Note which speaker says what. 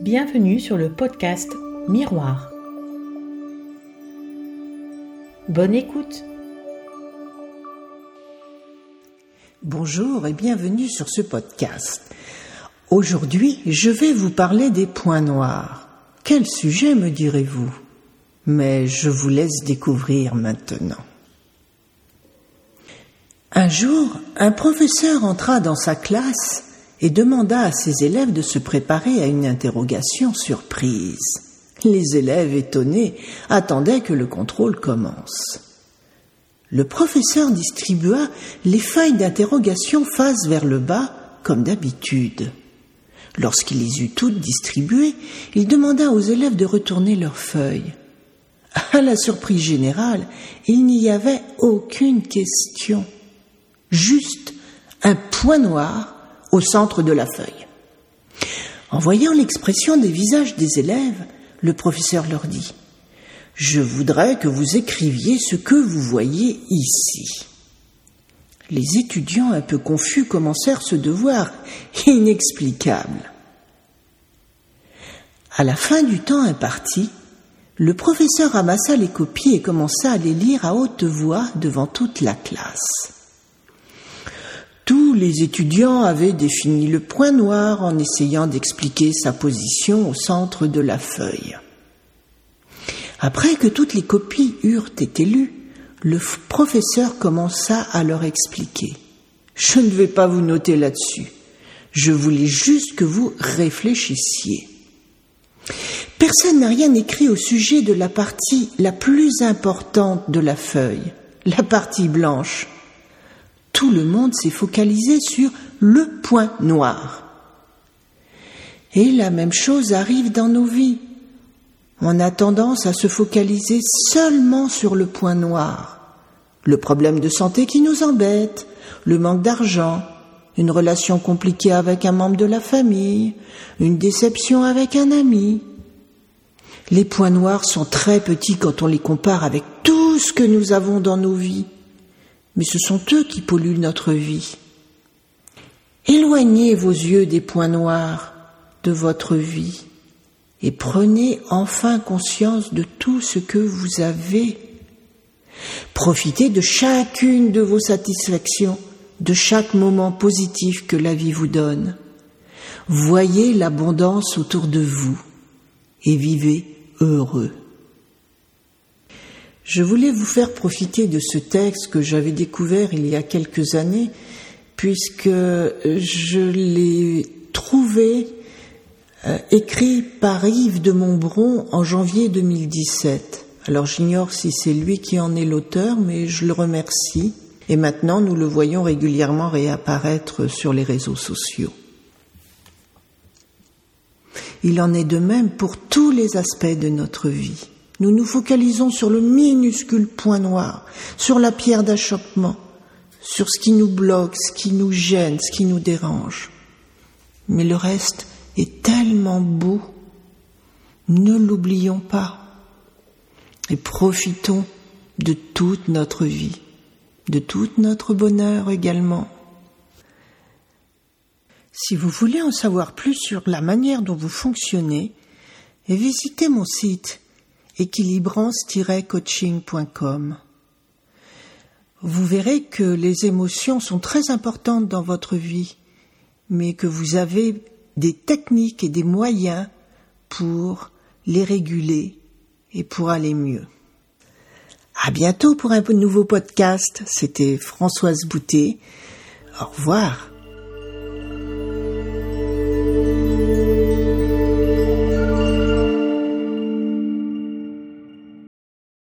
Speaker 1: Bienvenue sur le podcast Miroir. Bonne écoute.
Speaker 2: Bonjour et bienvenue sur ce podcast. Aujourd'hui, je vais vous parler des points noirs. Quel sujet me direz-vous? Mais je vous laisse découvrir maintenant. Un jour, un professeur entra dans sa classe et demanda à ses élèves de se préparer à une interrogation surprise. Les élèves étonnés attendaient que le contrôle commence. Le professeur distribua les feuilles d'interrogation face vers le bas, comme d'habitude. Lorsqu'il les eut toutes distribuées, il demanda aux élèves de retourner leurs feuilles. À la surprise générale, il n'y avait aucune question, juste un point noir au centre de la feuille. En voyant l'expression des visages des élèves, le professeur leur dit Je voudrais que vous écriviez ce que vous voyez ici. Les étudiants un peu confus commencèrent ce devoir inexplicable. À la fin du temps imparti, le professeur ramassa les copies et commença à les lire à haute voix devant toute la classe. Tous les étudiants avaient défini le point noir en essayant d'expliquer sa position au centre de la feuille. Après que toutes les copies eurent été lues, le professeur commença à leur expliquer. Je ne vais pas vous noter là-dessus. Je voulais juste que vous réfléchissiez. Personne n'a rien écrit au sujet de la partie la plus importante de la feuille, la partie blanche tout le monde s'est focalisé sur le point noir. Et la même chose arrive dans nos vies. On a tendance à se focaliser seulement sur le point noir. Le problème de santé qui nous embête, le manque d'argent, une relation compliquée avec un membre de la famille, une déception avec un ami. Les points noirs sont très petits quand on les compare avec tout ce que nous avons dans nos vies mais ce sont eux qui polluent notre vie. Éloignez vos yeux des points noirs de votre vie et prenez enfin conscience de tout ce que vous avez. Profitez de chacune de vos satisfactions, de chaque moment positif que la vie vous donne. Voyez l'abondance autour de vous et vivez heureux. Je voulais vous faire profiter de ce texte que j'avais découvert il y a quelques années, puisque je l'ai trouvé euh, écrit par Yves de Montbron en janvier 2017. Alors j'ignore si c'est lui qui en est l'auteur, mais je le remercie. Et maintenant, nous le voyons régulièrement réapparaître sur les réseaux sociaux. Il en est de même pour tous les aspects de notre vie. Nous nous focalisons sur le minuscule point noir, sur la pierre d'achoppement, sur ce qui nous bloque, ce qui nous gêne, ce qui nous dérange. Mais le reste est tellement beau. Ne l'oublions pas et profitons de toute notre vie, de tout notre bonheur également. Si vous voulez en savoir plus sur la manière dont vous fonctionnez, visitez mon site équilibrance-coaching.com. Vous verrez que les émotions sont très importantes dans votre vie, mais que vous avez des techniques et des moyens pour les réguler et pour aller mieux. À bientôt pour un nouveau podcast. C'était Françoise Boutet. Au revoir.